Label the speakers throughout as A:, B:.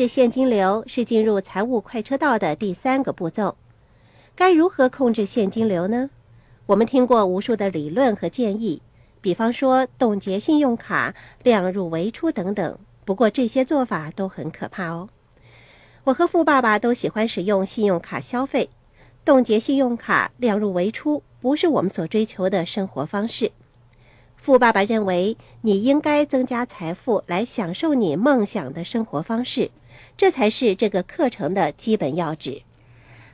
A: 制现金流是进入财务快车道的第三个步骤。该如何控制现金流呢？我们听过无数的理论和建议，比方说冻结信用卡、量入为出等等。不过这些做法都很可怕哦。我和富爸爸都喜欢使用信用卡消费，冻结信用卡、量入为出不是我们所追求的生活方式。富爸爸认为你应该增加财富来享受你梦想的生活方式，这才是这个课程的基本要旨。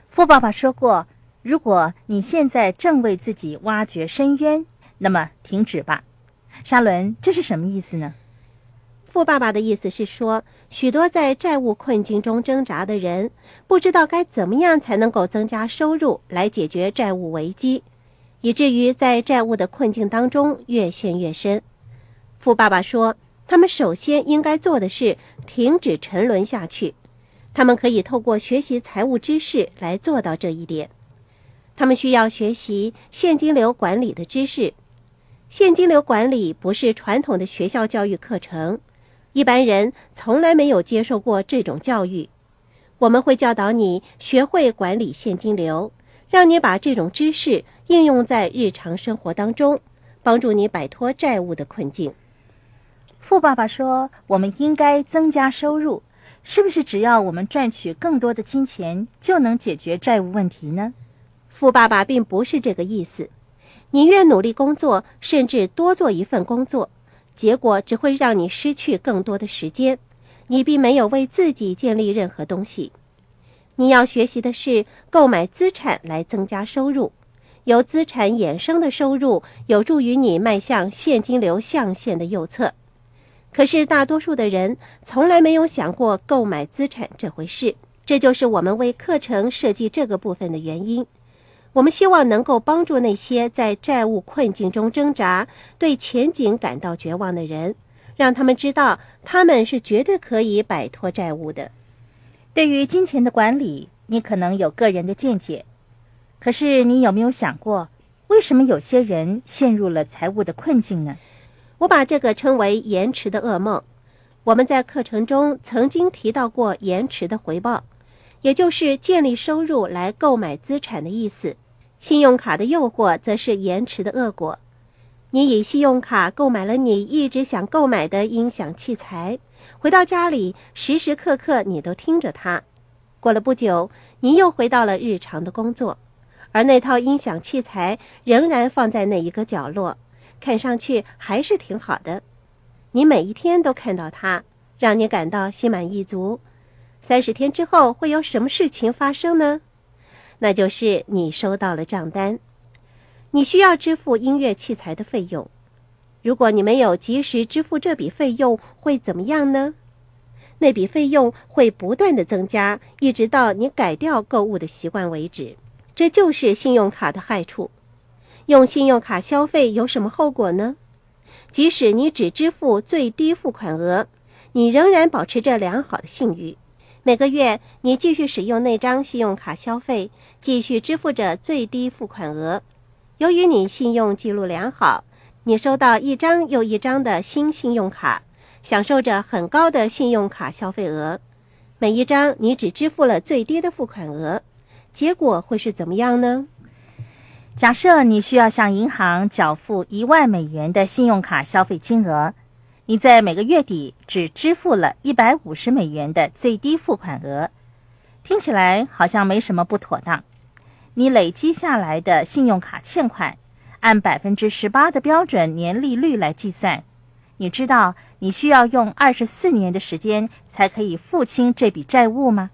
B: 富爸爸说过。如果你现在正为自己挖掘深渊，那么停止吧，沙伦，这是什么意思呢？
A: 富爸爸的意思是说，许多在债务困境中挣扎的人，不知道该怎么样才能够增加收入来解决债务危机，以至于在债务的困境当中越陷越深。富爸爸说，他们首先应该做的是停止沉沦下去，他们可以透过学习财务知识来做到这一点。他们需要学习现金流管理的知识。现金流管理不是传统的学校教育课程，一般人从来没有接受过这种教育。我们会教导你学会管理现金流，让你把这种知识应用在日常生活当中，帮助你摆脱债务的困境。
B: 富爸爸说：“我们应该增加收入，是不是只要我们赚取更多的金钱，就能解决债务问题呢？”
A: 富爸爸并不是这个意思，你越努力工作，甚至多做一份工作，结果只会让你失去更多的时间，你并没有为自己建立任何东西。你要学习的是购买资产来增加收入，由资产衍生的收入有助于你迈向现金流象限的右侧。可是大多数的人从来没有想过购买资产这回事，这就是我们为课程设计这个部分的原因。我们希望能够帮助那些在债务困境中挣扎、对前景感到绝望的人，让他们知道他们是绝对可以摆脱债务的。
B: 对于金钱的管理，你可能有个人的见解，可是你有没有想过，为什么有些人陷入了财务的困境呢？
A: 我把这个称为延迟的噩梦。我们在课程中曾经提到过延迟的回报，也就是建立收入来购买资产的意思。信用卡的诱惑则是延迟的恶果。你以信用卡购买了你一直想购买的音响器材，回到家里时时刻刻你都听着它。过了不久，你又回到了日常的工作，而那套音响器材仍然放在那一个角落，看上去还是挺好的。你每一天都看到它，让你感到心满意足。三十天之后会有什么事情发生呢？那就是你收到了账单，你需要支付音乐器材的费用。如果你没有及时支付这笔费用，会怎么样呢？那笔费用会不断的增加，一直到你改掉购物的习惯为止。这就是信用卡的害处。用信用卡消费有什么后果呢？即使你只支付最低付款额，你仍然保持着良好的信誉。每个月你继续使用那张信用卡消费。继续支付着最低付款额。由于你信用记录良好，你收到一张又一张的新信用卡，享受着很高的信用卡消费额。每一张你只支付了最低的付款额，结果会是怎么样呢？
B: 假设你需要向银行缴付一万美元的信用卡消费金额，你在每个月底只支付了一百五十美元的最低付款额。听起来好像没什么不妥当。你累积下来的信用卡欠款，按百分之十八的标准年利率来计算，你知道你需要用二十四年的时间才可以付清这笔债务吗？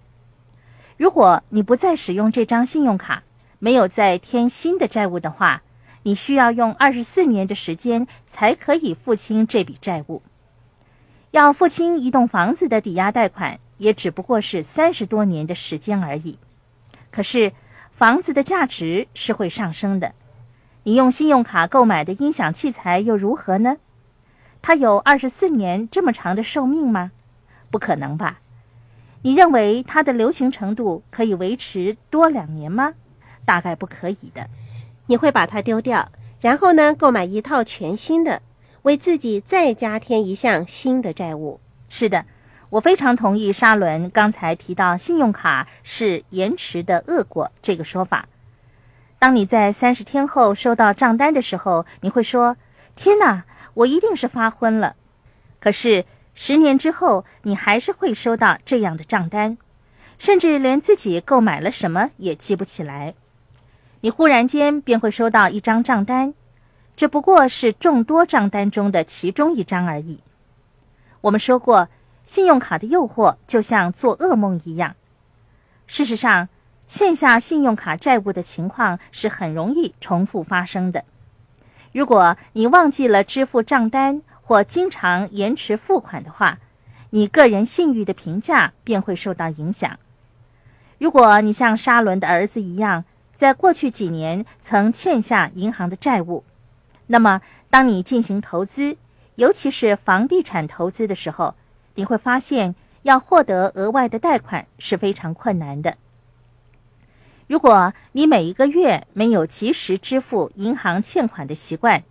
B: 如果你不再使用这张信用卡，没有再添新的债务的话，你需要用二十四年的时间才可以付清这笔债务。要付清一栋房子的抵押贷款。也只不过是三十多年的时间而已，可是房子的价值是会上升的。你用信用卡购买的音响器材又如何呢？它有二十四年这么长的寿命吗？不可能吧？你认为它的流行程度可以维持多两年吗？大概不可以的。
A: 你会把它丢掉，然后呢，购买一套全新的，为自己再加添一项新的债务。
B: 是的。我非常同意沙伦刚才提到信用卡是延迟的恶果这个说法。当你在三十天后收到账单的时候，你会说：“天哪，我一定是发昏了。”可是十年之后，你还是会收到这样的账单，甚至连自己购买了什么也记不起来。你忽然间便会收到一张账单，这不过是众多账单中的其中一张而已。我们说过。信用卡的诱惑就像做噩梦一样。事实上，欠下信用卡债务的情况是很容易重复发生的。如果你忘记了支付账单或经常延迟付款的话，你个人信誉的评价便会受到影响。如果你像沙伦的儿子一样，在过去几年曾欠下银行的债务，那么当你进行投资，尤其是房地产投资的时候，你会发现，要获得额外的贷款是非常困难的。如果你每一个月没有及时支付银行欠款的习惯，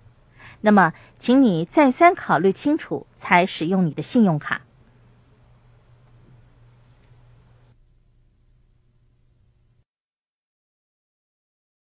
B: 那么，请你再三考虑清楚，才使用你的信用卡。